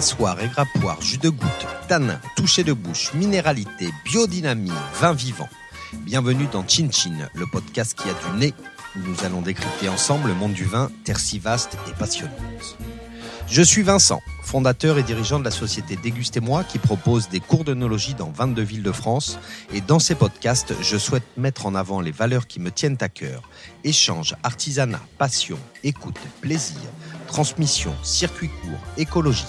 pressoir, égrappoir, jus de goutte, tanin, toucher de bouche, minéralité, biodynamie, vin vivant. Bienvenue dans Chin Chin, le podcast qui a du nez, où nous allons décrypter ensemble le monde du vin, terre si vaste et passionnante. Je suis Vincent, fondateur et dirigeant de la société Dégustez-moi qui propose des cours d'œnologie dans 22 villes de France. Et dans ces podcasts, je souhaite mettre en avant les valeurs qui me tiennent à cœur. Échange, artisanat, passion, écoute, plaisir, transmission, circuit court, écologie.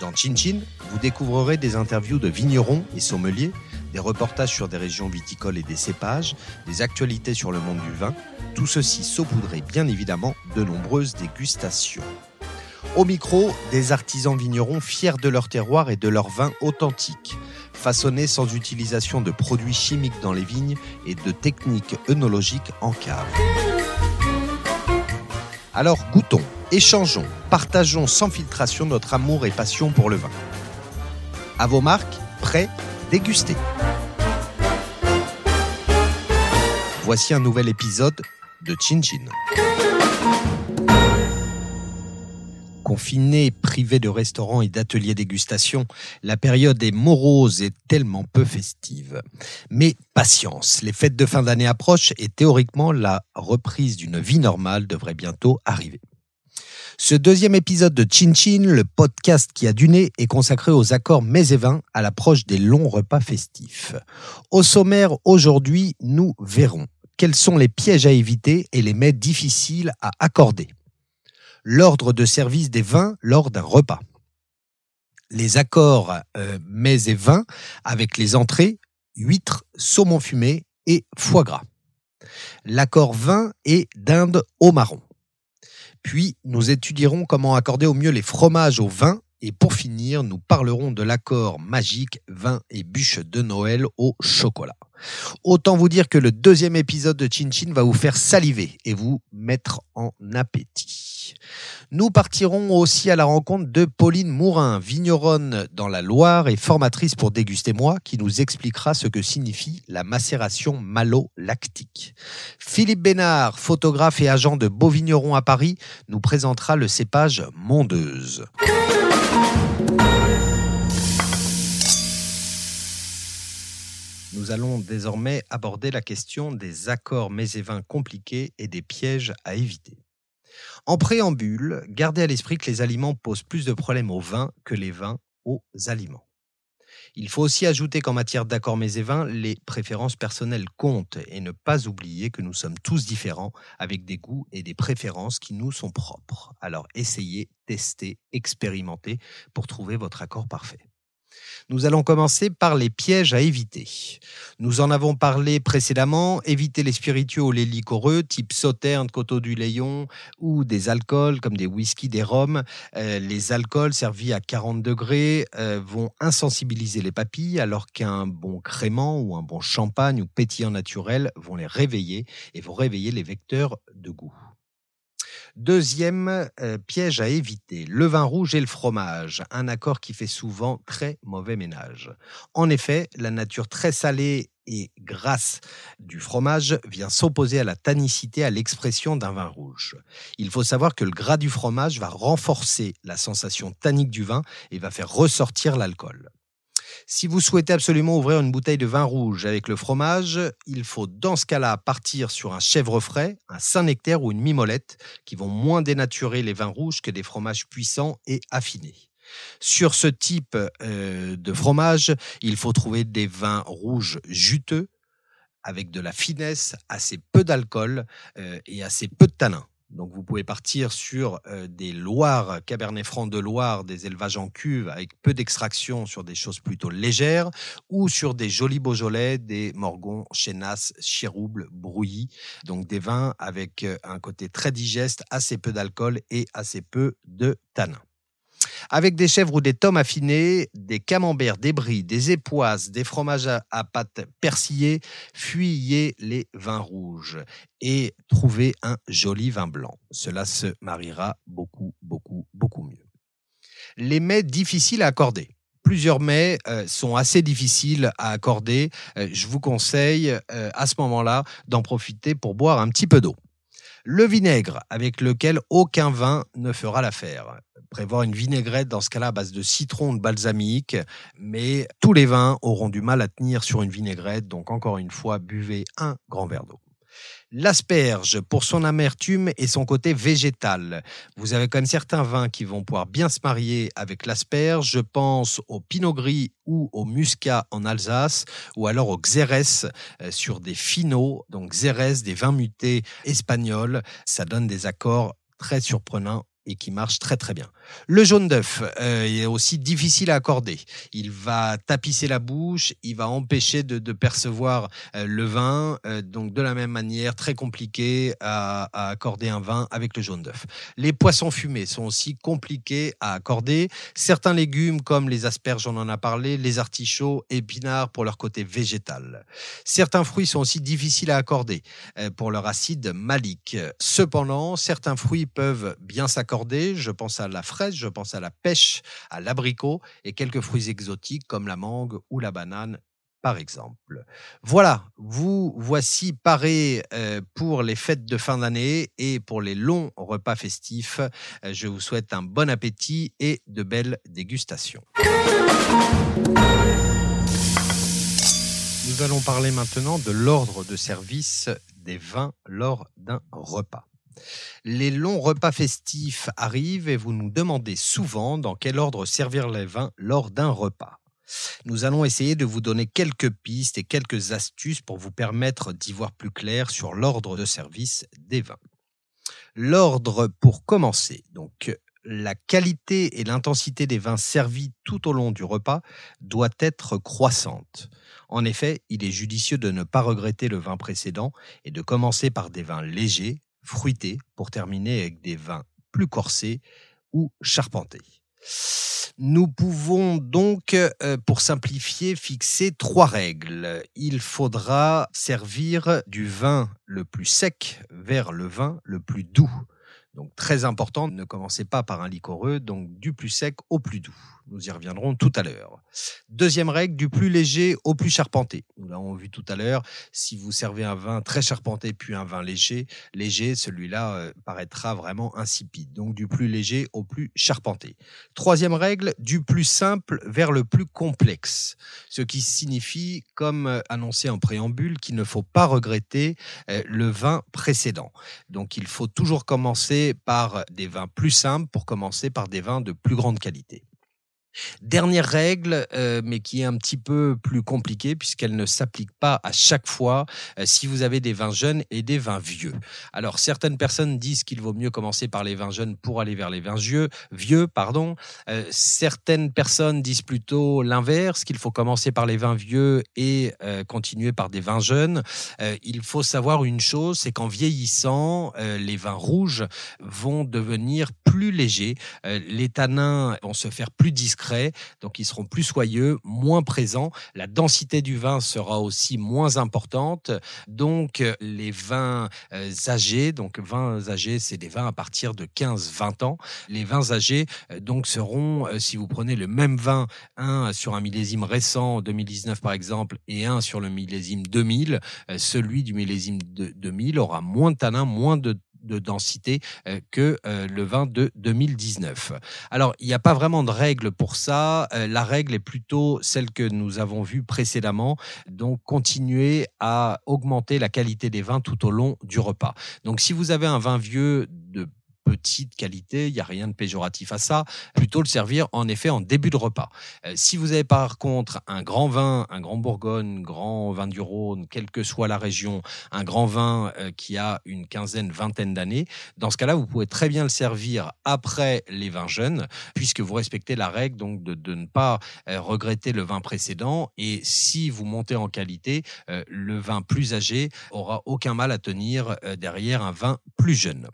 Dans Chin Chin, vous découvrirez des interviews de vignerons et sommeliers, des reportages sur des régions viticoles et des cépages, des actualités sur le monde du vin, tout ceci saupoudré bien évidemment de nombreuses dégustations. Au micro, des artisans vignerons fiers de leur terroir et de leur vin authentique, façonnés sans utilisation de produits chimiques dans les vignes et de techniques œnologiques en cave. Alors goûtons, échangeons, partageons sans filtration notre amour et passion pour le vin. À vos marques, prêts, dégustez. Voici un nouvel épisode de Chin Chin. Confinés, privés de restaurants et d'ateliers dégustation, la période est morose et tellement peu festive. Mais patience, les fêtes de fin d'année approchent et théoriquement la reprise d'une vie normale devrait bientôt arriver. Ce deuxième épisode de Chin Chin, le podcast qui a du nez, est consacré aux accords mets et vins à l'approche des longs repas festifs. Au sommaire, aujourd'hui, nous verrons quels sont les pièges à éviter et les mets difficiles à accorder l'ordre de service des vins lors d'un repas. Les accords euh, mets et vins avec les entrées, huîtres, saumon fumé et foie gras. L'accord vin et dinde au marron. Puis nous étudierons comment accorder au mieux les fromages au vin et pour finir, nous parlerons de l'accord magique vin et bûche de Noël au chocolat. Autant vous dire que le deuxième épisode de Chin Chin va vous faire saliver et vous mettre en appétit. Nous partirons aussi à la rencontre de Pauline Mourin, vigneronne dans la Loire et formatrice pour Déguster Moi, qui nous expliquera ce que signifie la macération malolactique. Philippe Bénard, photographe et agent de Beaux Vignerons à Paris, nous présentera le cépage Mondeuse. Nous allons désormais aborder la question des accords mets et vins compliqués et des pièges à éviter. En préambule, gardez à l'esprit que les aliments posent plus de problèmes aux vins que les vins aux aliments. Il faut aussi ajouter qu'en matière d'accords mets et vins, les préférences personnelles comptent et ne pas oublier que nous sommes tous différents avec des goûts et des préférences qui nous sont propres. Alors essayez, testez, expérimentez pour trouver votre accord parfait. Nous allons commencer par les pièges à éviter. Nous en avons parlé précédemment, éviter les spiritueux ou les liquoreux, type sauterne, coteau du Léon, ou des alcools comme des whisky, des rhums. Euh, les alcools servis à 40 degrés euh, vont insensibiliser les papilles, alors qu'un bon crément ou un bon champagne ou pétillant naturel vont les réveiller et vont réveiller les vecteurs de goût. Deuxième euh, piège à éviter, le vin rouge et le fromage, un accord qui fait souvent très mauvais ménage. En effet, la nature très salée et grasse du fromage vient s'opposer à la tannicité, à l'expression d'un vin rouge. Il faut savoir que le gras du fromage va renforcer la sensation tannique du vin et va faire ressortir l'alcool. Si vous souhaitez absolument ouvrir une bouteille de vin rouge avec le fromage, il faut dans ce cas-là partir sur un chèvre frais, un Saint-Nectaire ou une mimolette qui vont moins dénaturer les vins rouges que des fromages puissants et affinés. Sur ce type euh, de fromage, il faut trouver des vins rouges juteux avec de la finesse, assez peu d'alcool euh, et assez peu de tanin. Donc vous pouvez partir sur euh, des Loires, Cabernet Franc de Loire, des élevages en cuve avec peu d'extraction sur des choses plutôt légères, ou sur des jolis Beaujolais, des Morgons, Chenas, Chirouble, Brouilly, donc des vins avec euh, un côté très digeste, assez peu d'alcool et assez peu de tanin. Avec des chèvres ou des tomes affinés, des camemberts, des bris, des époisses, des fromages à, pâte persillée, fuyez les vins rouges et trouvez un joli vin blanc. Cela se mariera beaucoup, beaucoup, beaucoup mieux. Les mets difficiles à accorder plusieurs mets euh, sont assez difficiles à accorder. Euh, je vous conseille euh, à ce moment-là d'en profiter pour boire un petit peu d'eau. Le vinaigre, avec lequel aucun vin ne fera l'affaire. Prévoir une vinaigrette dans ce cas-là à base de citron, de balsamique, mais tous les vins auront du mal à tenir sur une vinaigrette, donc encore une fois, buvez un grand verre d'eau. L'asperge, pour son amertume et son côté végétal. Vous avez quand même certains vins qui vont pouvoir bien se marier avec l'asperge. Je pense au pinot gris ou au muscat en Alsace, ou alors au xérès euh, sur des finaux. Donc xérès, des vins mutés espagnols. Ça donne des accords très surprenants et qui marche très très bien. Le jaune d'œuf euh, est aussi difficile à accorder. Il va tapisser la bouche, il va empêcher de, percevoir euh, le vin. Euh, donc de la même manière, très compliqué à, à accorder un vin avec le jaune d'œuf. Les poissons fumés sont aussi compliqués à accorder. Certains légumes comme les asperges, on en a parlé, les artichauts, épinards pour leur côté végétal. Certains fruits sont aussi difficiles à accorder pour leur acide malique. Cependant, certains fruits peuvent bien s'accorder. Je pense à la fraise, je pense à la pêche, à l'abricot et quelques fruits exotiques comme la mangue ou la banane par exemple. Voilà, vous voici parés euh, pour les fêtes de fin d'année et pour les longs repas festifs. Je vous souhaite un bon appétit et de belles dégustations. Nous allons parler maintenant de l'ordre de service des vins lors d'un repas. Les longs repas festifs arrivent et vous nous demandez souvent dans quel ordre servir les vins lors d'un repas. Nous allons essayer de vous donner quelques pistes et quelques astuces pour vous permettre d'y voir plus clair sur l'ordre de service des vins. L'ordre pour commencer. Donc, la qualité et l'intensité des vins servis tout au long du repas doit être croissante. En effet, il est judicieux de ne pas regretter le vin précédent et de commencer par des vins légers, fruité pour terminer avec des vins plus corsés ou charpentés. Nous pouvons donc, euh, pour simplifier, fixer trois règles. Il faudra servir du vin le plus sec vers le vin le plus doux. Donc très important, ne commencez pas par un liquoreux, donc du plus sec au plus doux. Nous y reviendrons tout à l'heure. Deuxième règle, du plus léger au plus charpenté. Nous l'avons vu tout à l'heure. Si vous servez un vin très charpenté puis un vin léger, léger, celui-là euh, paraîtra vraiment insipide. Donc du plus léger au plus charpenté. Troisième règle, du plus simple vers le plus complexe. Ce qui signifie, comme euh, annoncé en préambule, qu'il ne faut pas regretter euh, le vin précédent. Donc il faut toujours commencer par des vins plus simples pour commencer par des vins de plus grande qualité. Dernière règle, euh, mais qui est un petit peu plus compliquée puisqu'elle ne s'applique pas à chaque fois euh, si vous avez des vins jeunes et des vins vieux. Alors certaines personnes disent qu'il vaut mieux commencer par les vins jeunes pour aller vers les vins vieux. Vieux, pardon. Euh, certaines personnes disent plutôt l'inverse, qu'il faut commencer par les vins vieux et continuer par des vins jeunes. il faut savoir une chose, c'est qu'en vieillissant, les vins rouges vont devenir plus légers. les tanins vont se faire plus discrets donc ils seront plus soyeux, moins présents. La densité du vin sera aussi moins importante. Donc les vins euh, âgés, donc vins âgés, c'est des vins à partir de 15-20 ans. Les vins âgés euh, donc seront, euh, si vous prenez le même vin, un sur un millésime récent, 2019 par exemple, et un sur le millésime 2000, celui du millésime 2000 aura moins de tanins, moins de de densité euh, que euh, le vin de 2019. Alors, il n'y a pas vraiment de règle pour ça. Euh, la règle est plutôt celle que nous avons vue précédemment. Donc, continuer à augmenter la qualité des vins tout au long du repas. Donc, si vous avez un vin vieux de petite qualité, il n'y a rien de péjoratif à ça, plutôt le servir en effet en début de repas. Euh, si vous avez par contre un grand vin, un grand Bourgogne, grand vin du Rhône, quelle que soit la région, un grand vin euh, qui a une quinzaine, vingtaine d'années, dans ce cas-là, vous pouvez très bien le servir après les vins jeunes, puisque vous respectez la règle donc de, de ne pas euh, regretter le vin précédent. Et si vous montez en qualité, le vin plus âgé aura aucun mal à tenir derrière un vin plus jeune.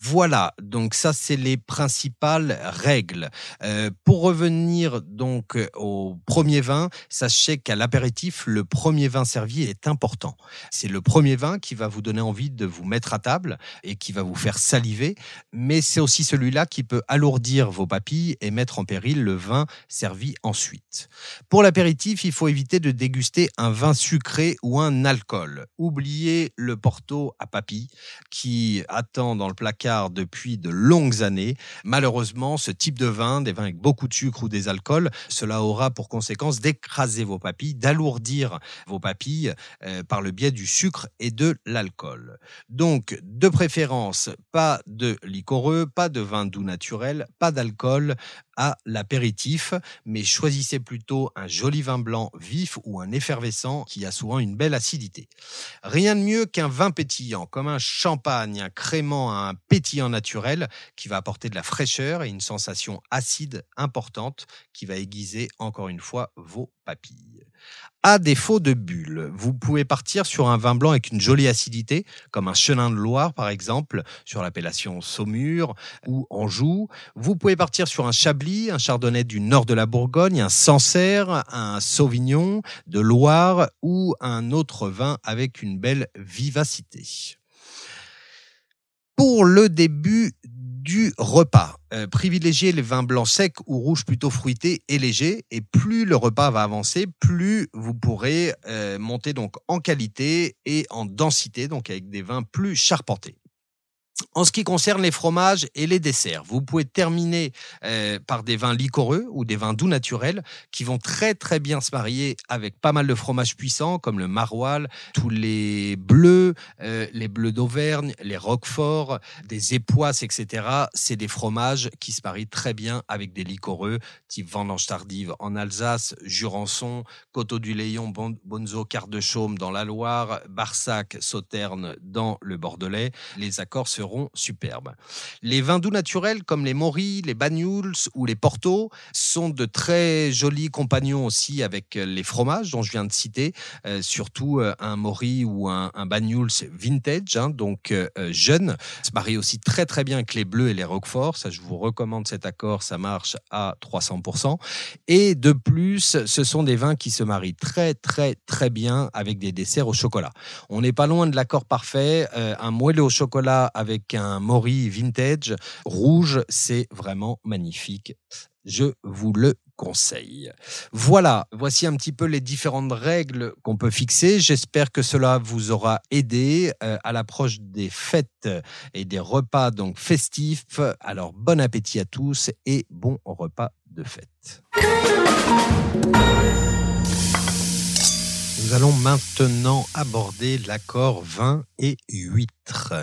Voilà, donc ça c'est les principales règles. Euh, pour revenir donc au premier vin, sachez qu'à l'apéritif, le premier vin servi est important. C'est le premier vin qui va vous donner envie de vous mettre à table et qui va vous faire saliver, mais c'est aussi celui-là qui peut alourdir vos papilles et mettre en péril le vin servi ensuite. Pour l'apéritif, il faut éviter de déguster un vin sucré ou un alcool. Oubliez le porto à papilles qui attend dans le placard depuis de longues années. Malheureusement, ce type de vin, des vins avec beaucoup de sucre ou des alcools, cela aura pour conséquence d'écraser vos papilles, d'alourdir vos papilles euh, par le biais du sucre et de l'alcool. Donc, de préférence, pas de liquoreux, pas de vin doux naturel, pas d'alcool, à l'apéritif, mais choisissez plutôt un joli vin blanc vif ou un effervescent qui a souvent une belle acidité. Rien de mieux qu'un vin pétillant, comme un champagne, un crément, un pétillant naturel qui va apporter de la fraîcheur et une sensation acide importante qui va aiguiser encore une fois vos papilles. À défaut de bulles, vous pouvez partir sur un vin blanc avec une jolie acidité, comme un chenin de Loire par exemple, sur l'appellation Saumur ou Anjou. Vous pouvez partir sur un Chablis, un Chardonnay du nord de la Bourgogne, un Sancerre, un Sauvignon de Loire ou un autre vin avec une belle vivacité. Pour le début du repas. Euh, privilégiez les vins blancs secs ou rouges plutôt fruités et légers. Et plus le repas va avancer, plus vous pourrez euh, monter donc en qualité et en densité, donc avec des vins plus charpentés. En ce qui concerne les fromages et les desserts, vous pouvez terminer euh, par des vins liquoreux ou des vins doux naturels qui vont très très bien se marier avec pas mal de fromages puissants comme le maroilles, tous les bleus, euh, les bleus d'Auvergne, les roquefort, des époisses, etc. C'est des fromages qui se marient très bien avec des liquoreux type vendange tardive en Alsace, Jurançon, Coteau du Léon, Bonzo, Quart de Chaume dans la Loire, Barsac, Sauterne dans le Bordelais. Les accords se superbes. Les vins doux naturels comme les Moris, les Banyuls ou les Porto sont de très jolis compagnons aussi avec les fromages dont je viens de citer, euh, surtout euh, un Mori ou un, un Banyuls vintage, hein, donc euh, jeune, se marie aussi très très bien avec les bleus et les roquefort. Ça, je vous recommande cet accord, ça marche à 300%. Et de plus, ce sont des vins qui se marient très très très bien avec des desserts au chocolat. On n'est pas loin de l'accord parfait. un moelleux au chocolat avec avec un Mori vintage rouge. C'est vraiment magnifique. Je vous le conseille. Voilà, voici un petit peu les différentes règles qu'on peut fixer. J'espère que cela vous aura aidé euh, à l'approche des fêtes et des repas donc festifs. Alors bon appétit à tous et bon repas de fête. Nous allons maintenant aborder l'accord vin et huîtres.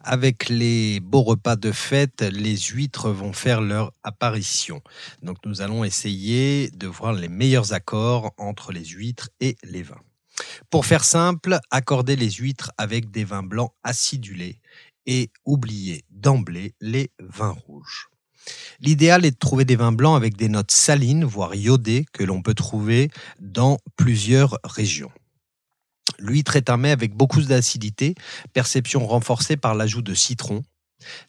Avec les beaux repas de fête, les huîtres vont faire leur apparition. Donc nous allons essayer de voir les meilleurs accords entre les huîtres et les vins. Pour faire simple, accordez les huîtres avec des vins blancs acidulés et oubliez d'emblée les vins rouges. L'idéal est de trouver des vins blancs avec des notes salines, voire iodées, que l'on peut trouver dans plusieurs régions. L'huître est un mets avec beaucoup d'acidité, perception renforcée par l'ajout de citron.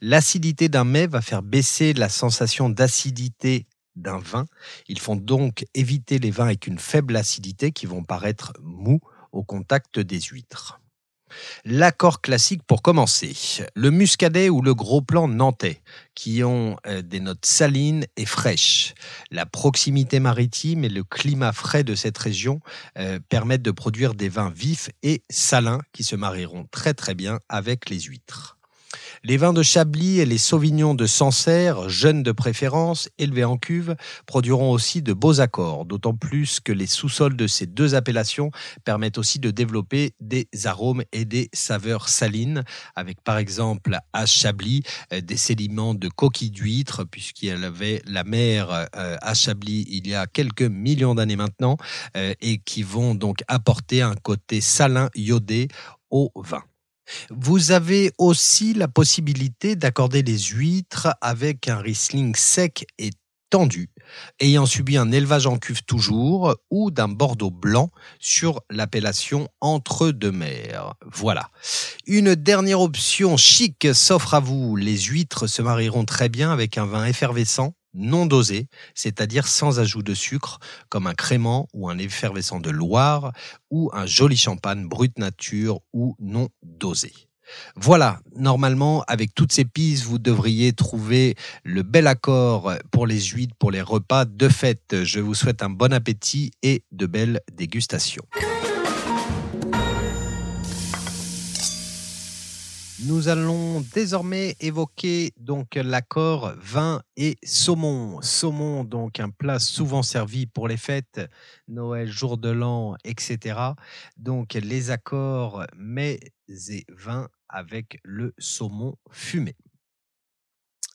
L'acidité d'un mets va faire baisser la sensation d'acidité d'un vin. Il faut donc éviter les vins avec une faible acidité qui vont paraître mous au contact des huîtres. L'accord classique pour commencer, le muscadet ou le gros plan nantais, qui ont euh, des notes salines et fraîches. La proximité maritime et le climat frais de cette région euh, permettent de produire des vins vifs et salins qui se marieront très très bien avec les huîtres. Les vins de Chablis et les Sauvignons de Sancerre, jeunes de préférence, élevés en cuve, produiront aussi de beaux accords, d'autant plus que les sous-sols de ces deux appellations permettent aussi de développer des arômes et des saveurs salines, avec par exemple à Chablis euh, des sédiments de coquilles d'huîtres, puisqu'il y avait la mer euh, à Chablis il y a quelques millions d'années maintenant, euh, et qui vont donc apporter un côté salin iodé au vin. Vous avez aussi la possibilité d'accorder les huîtres avec un Riesling sec et tendu, ayant subi un élevage en cuve toujours, ou d'un Bordeaux blanc sur l'appellation entre deux mers. Voilà. Une dernière option chic s'offre à vous. Les huîtres se marieront très bien avec un vin effervescent non dosé, c'est-à-dire sans ajout de sucre, comme un crément ou un effervescent de Loire, ou un joli champagne brut nature ou non dosé. Voilà, normalement, avec toutes ces pistes, vous devriez trouver le bel accord pour les huîtres, pour les repas de fête. Je vous souhaite un bon appétit et de belles dégustations. Nous allons désormais évoquer donc l'accord vin et saumon. Saumon, donc un plat souvent servi pour les fêtes, Noël, jour de l'an, etc. Donc les accords mets et vins avec le saumon fumé.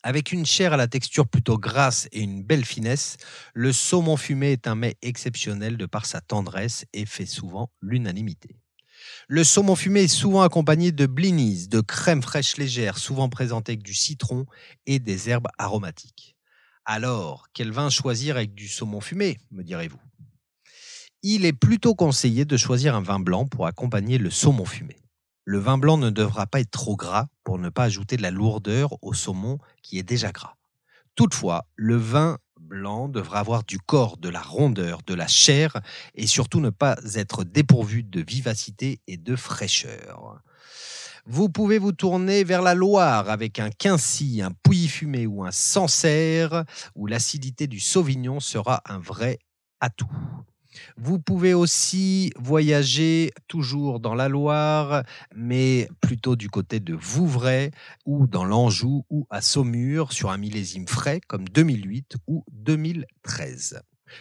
Avec une chair à la texture plutôt grasse et une belle finesse, le saumon fumé est un mets exceptionnel de par sa tendresse et fait souvent l'unanimité. Le saumon fumé est souvent accompagné de blinis, de crème fraîche légère, souvent présentée avec du citron et des herbes aromatiques. Alors, quel vin choisir avec du saumon fumé, me direz-vous? Il est plutôt conseillé de choisir un vin blanc pour accompagner le saumon fumé. Le vin blanc ne devra pas être trop gras pour ne pas ajouter de la lourdeur au saumon qui est déjà gras. Toutefois, le vin blanc devra avoir du corps, de la rondeur, de la chair et surtout ne pas être dépourvu de vivacité et de fraîcheur. Vous pouvez vous tourner vers la Loire avec un quincy, un pouilly fumé ou un sancerre où l'acidité du sauvignon sera un vrai atout. Vous pouvez aussi voyager toujours dans la Loire, mais plutôt du côté de Vouvray ou dans l'Anjou ou à Saumur sur un millésime frais comme 2008 ou 2013.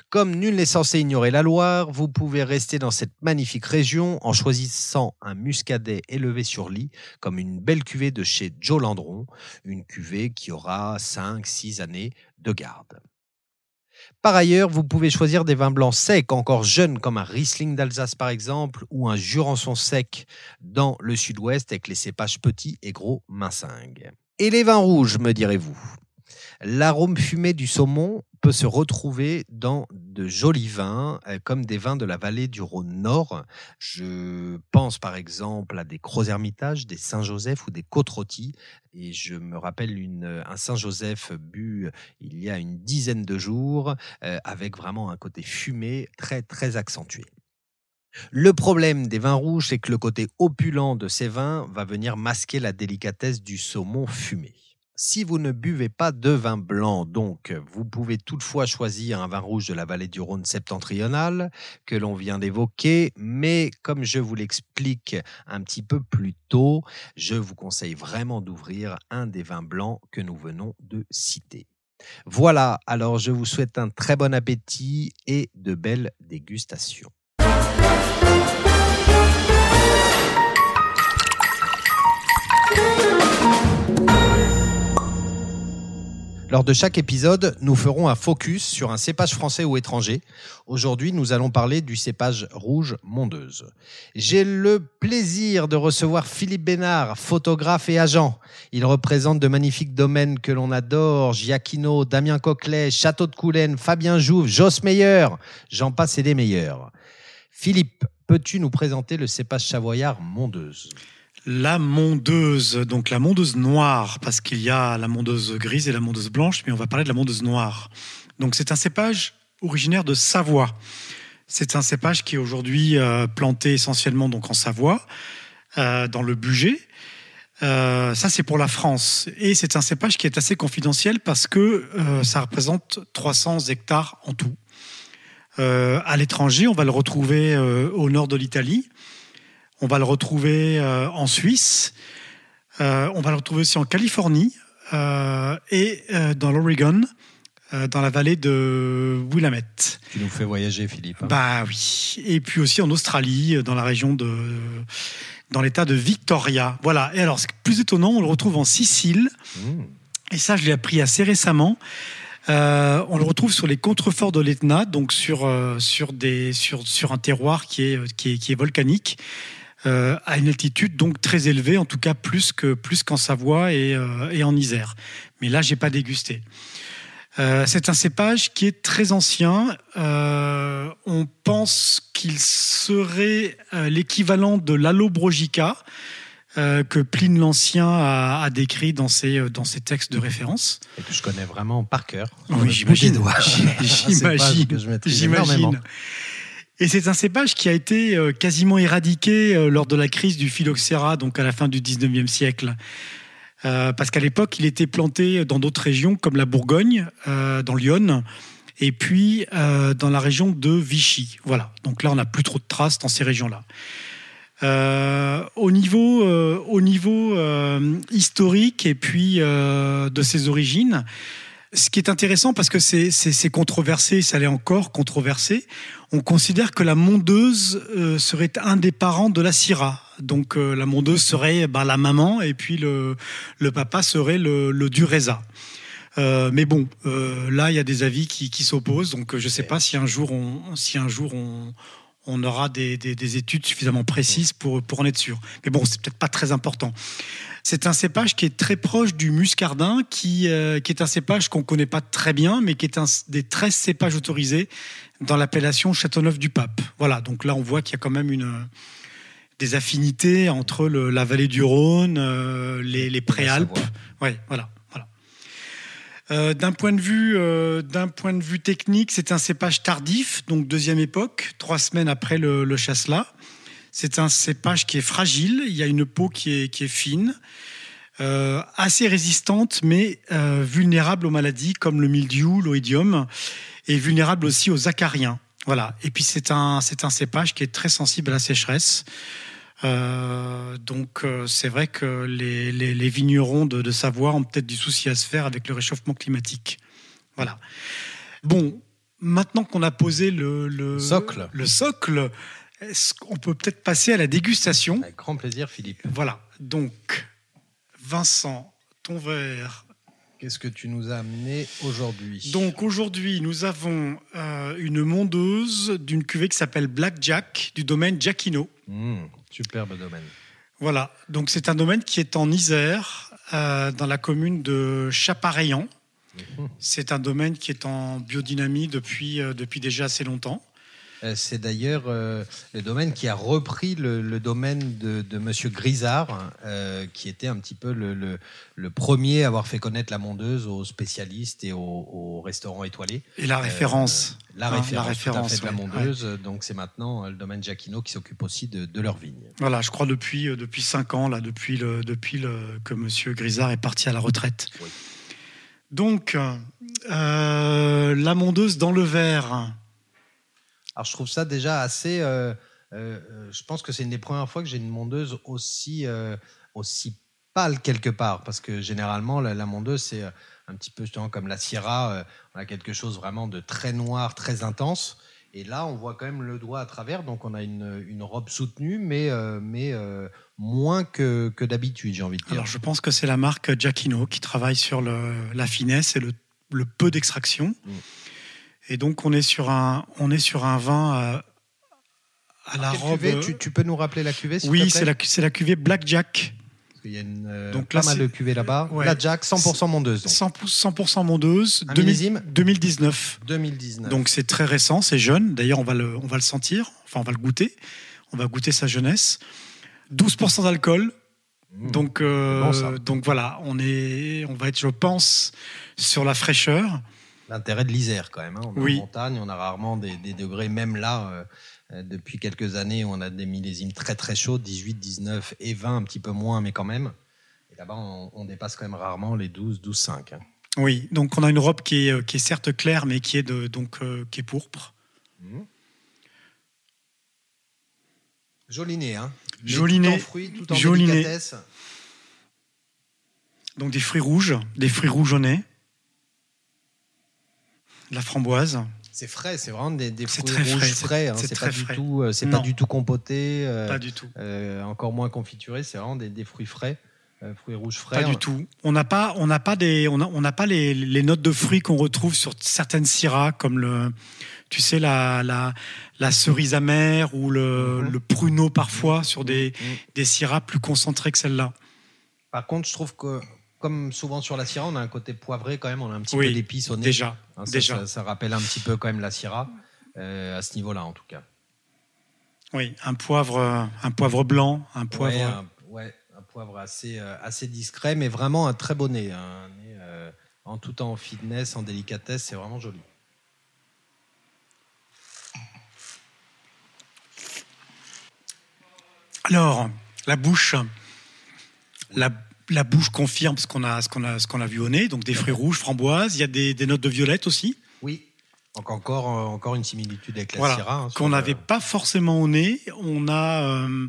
Comme nul n'est censé ignorer la Loire, vous pouvez rester dans cette magnifique région en choisissant un muscadet élevé sur lit comme une belle cuvée de chez Joe Landron, une cuvée qui aura 5-6 années de garde. Par ailleurs, vous pouvez choisir des vins blancs secs, encore jeunes, comme un Riesling d'Alsace par exemple, ou un Jurançon sec dans le sud-ouest avec les cépages petits et gros mincingues. Et les vins rouges, me direz-vous? L'arôme fumé du saumon peut se retrouver dans de jolis vins, euh, comme des vins de la vallée du Rhône Nord. Je pense par exemple à des Gros Hermitages, des Saint-Joseph ou des côte Et je me rappelle une, un Saint-Joseph bu il y a une dizaine de jours, euh, avec vraiment un côté fumé très très accentué. Le problème des vins rouges, c'est que le côté opulent de ces vins va venir masquer la délicatesse du saumon fumé. Si vous ne buvez pas de vin blanc, donc, vous pouvez toutefois choisir un vin rouge de la vallée du Rhône septentrional que l'on vient d'évoquer, mais comme je vous l'explique un petit peu plus tôt, je vous conseille vraiment d'ouvrir un des vins blancs que nous venons de citer. Voilà, alors je vous souhaite un très bon appétit et de belles dégustations. Lors de chaque épisode, nous ferons un focus sur un cépage français ou étranger. Aujourd'hui, nous allons parler du cépage rouge mondeuse. J'ai le plaisir de recevoir Philippe Bénard, photographe et agent. Il représente de magnifiques domaines que l'on adore, Giacchino, Damien Coquelet, Château de Coulennes, Fabien Jouve, Joss Meyer, j'en passe et des meilleurs. Philippe, peux-tu nous présenter le cépage savoyard mondeuse? La mondeuse, donc la mondeuse noire, parce qu'il y a la mondeuse grise et la mondeuse blanche, mais on va parler de la mondeuse noire. Donc c'est un cépage originaire de Savoie. C'est un cépage qui est aujourd'hui euh, planté essentiellement donc en Savoie, euh, dans le Bugey. Euh, ça, c'est pour la France. Et c'est un cépage qui est assez confidentiel parce que ça représente 300 hectares en tout. à l'étranger, on va le retrouver au nord de l'Italie, on va le retrouver euh, en Suisse. Euh, on va le retrouver aussi en Californie euh, et dans l'Oregon, dans la vallée de Willamette. Tu nous fais voyager, Philippe. Hein. bah oui. Et puis aussi en Australie, dans la région de, dans l'État de Victoria. Voilà. Et alors, plus étonnant, on le retrouve en Sicile. Mmh. Et ça, je l'ai appris assez récemment. on le retrouve sur les contreforts de l'Etna, donc sur, sur, des, sur, sur un terroir qui est, qui est, qui est volcanique. Euh, à une altitude donc très élevée, en tout cas plus que plus qu'en Savoie et, euh, et, en Isère. Mais là, j'ai pas dégusté. Euh, c'est un cépage qui est très ancien. On pense qu'il serait l'équivalent de l'allobrogica que Pline l'Ancien a, décrit dans ses, dans ses textes de référence. Et que je connais vraiment par cœur. Oui, j'imagine. J'imagine. Et c'est un cépage qui a été quasiment éradiqué lors de la crise du phylloxéra, donc à la fin du 19e siècle. Euh, parce qu'à l'époque, il était planté dans d'autres régions comme la Bourgogne, euh, dans Lyon, et puis euh, dans la région de Vichy. Voilà. Donc là, on n'a plus trop de traces dans ces régions-là. au niveau, au niveau historique et puis de ses origines, ce qui est intéressant parce que c'est controversé, ça l'est encore controversé, on considère que la mondeuse serait un des parents de la Syrah. Donc euh, la mondeuse serait bah, la maman et puis le, papa serait le, le Dureza. Euh, mais bon, euh, là, il y a des avis qui, s'opposent. Donc, je ne sais pas si un jour on, si un jour on, aura des, études suffisamment précises pour, pour en être sûr. Mais bon, c'est peut-être pas très important. C'est un cépage qui est très proche du muscardin, qui, qui est un cépage qu'on ne connaît pas très bien, mais qui est un des 13 cépages autorisés dans l'appellation Châteauneuf du Pape. Voilà, donc là, on voit qu'il y a quand même une, des affinités entre la vallée du Rhône, euh, les, préalpes. Ouais, voilà. voilà. Euh, d'un point de vue, euh, d'un point de vue technique, c'est un cépage tardif, donc deuxième époque, trois semaines après le, le chasselas. C'est un cépage qui est fragile. Il y a une peau qui est, qui est fine, assez résistante, mais vulnérable aux maladies comme le mildiou, l'oïdium, et vulnérable aussi aux acariens. Voilà. Et puis c'est un, c'est un cépage qui est très sensible à la sécheresse. Euh, donc euh, c'est vrai que les, les, vignerons de, Savoie ont peut-être du souci à se faire avec le réchauffement climatique. Voilà. Bon, maintenant qu'on a posé le, le socle, le socle on peut peut-être passer à la dégustation Avec grand plaisir, Philippe. Voilà. Donc, Vincent, ton verre Qu'est-ce que tu nous as amené aujourd'hui? Donc aujourd'hui, nous avons euh, une mondeuse d'une cuvée qui s'appelle Black Jack du domaine Giacchino. Mmh, superbe domaine. Voilà, donc c'est un domaine qui est en Isère, euh, dans la commune de Chapareillan. Mmh. C'est un domaine qui est en biodynamie depuis, euh, depuis déjà assez longtemps. Euh, c'est d'ailleurs euh, le domaine qui a repris le, domaine de, de Monsieur Grisard, euh, qui était un petit peu le, premier à avoir fait connaître la mondeuse aux spécialistes et aux, restaurants étoilés. Et la référence. la, référence la référence de la mondeuse. Donc c'est maintenant le domaine Jacquino qui s'occupe aussi de, de leur vigne. Voilà, je crois depuis depuis cinq ans là, depuis le depuis le, que Monsieur Grisard est parti à la retraite. Donc la mondeuse dans le verre. Alors je trouve ça déjà assez. Euh, euh, euh, je pense que c'est une des premières fois que j'ai une mondeuse aussi aussi pâle quelque part, parce que généralement la, mondeuse c'est un petit peu justement comme la Sierra, on a quelque chose vraiment de très noir, très intense. Et là, on voit quand même le doigt à travers, donc on a une, une robe soutenue, mais, mais moins que, que d'habitude, j'ai envie de dire. Alors, je pense que c'est la marque Giacchino qui travaille sur le, la finesse et le, le peu d'extraction. Mm. Et donc on est sur un, on est sur un vin à, la robe. tu, tu, peux nous rappeler la cuvée Oui, c'est la, cuvée Blackjack. Il y a une, euh, donc pas mal de cuvées là-bas. Ouais. Blackjack, 100% mondeuse. Donc. 100%, mondeuse. 2019. 2019. Donc c'est très récent, c'est jeune. D'ailleurs, on va le, on va le sentir. Enfin, on va le goûter. On va goûter sa jeunesse. 12% d'alcool. Mmh. Donc, euh, donc voilà, on est, on va être, je pense, sur la fraîcheur l'intérêt de l'Isère quand même. Hein. On est en montagne, on a rarement des, degrés, même là, euh, euh, depuis quelques années, on a des millésimes très très chauds, 18, 19 et 20, un petit peu moins, mais quand même. Et là-bas, on, dépasse quand même rarement les 12, 12, 5. Oui, donc on a une robe qui est, euh, qui est certes claire, mais qui est, de, donc, qui est pourpre. Mmh. Joli nez, hein Joli nez. Fruits, tout en. Donc des fruits rouges, des fruits rougeonnés la framboise. C'est frais, c'est vraiment des, fruits rouges frais. Hein. c'est pas du tout, euh, c'est pas du tout compoté. Euh, pas du tout. Euh, encore moins confituré. C'est vraiment des, fruits frais. fruits rouges frais. Pas du tout. On n'a pas, on n'a pas des, on n'a pas les, notes de fruits qu'on retrouve sur certaines syrahs, comme le, tu sais, la, la, la cerise amère ou le, mhm. le pruneau parfois sur des, mhm. des syrahs plus concentrés que celle-là. Par contre, je trouve que comme souvent sur la Syrah, on a un côté poivré quand même, on a un petit Oui, peu d'épices au nez. Déjà, Hein, ça, déjà. Ça, ça rappelle un petit peu quand même la Syrah, euh, à ce niveau-là en tout cas. Oui, un poivre, euh, un poivre blanc, un poivre. Ouais, un, ouais, un poivre assez, euh, assez discret, mais vraiment un très beau nez. hein, Un nez euh, en tout temps en fitness, en délicatesse, c'est vraiment joli. Alors, la bouche, la, la bouche confirme ce qu'on a, ce qu'on a, ce qu'on a vu au nez. Donc des fruits rouges, framboises. Il y a des, des notes de violette aussi, Oui. Donc encore, euh, encore une similitude avec la Voilà, Syrah. hein, qu'on le- n'avait pas forcément au nez. On a, euh,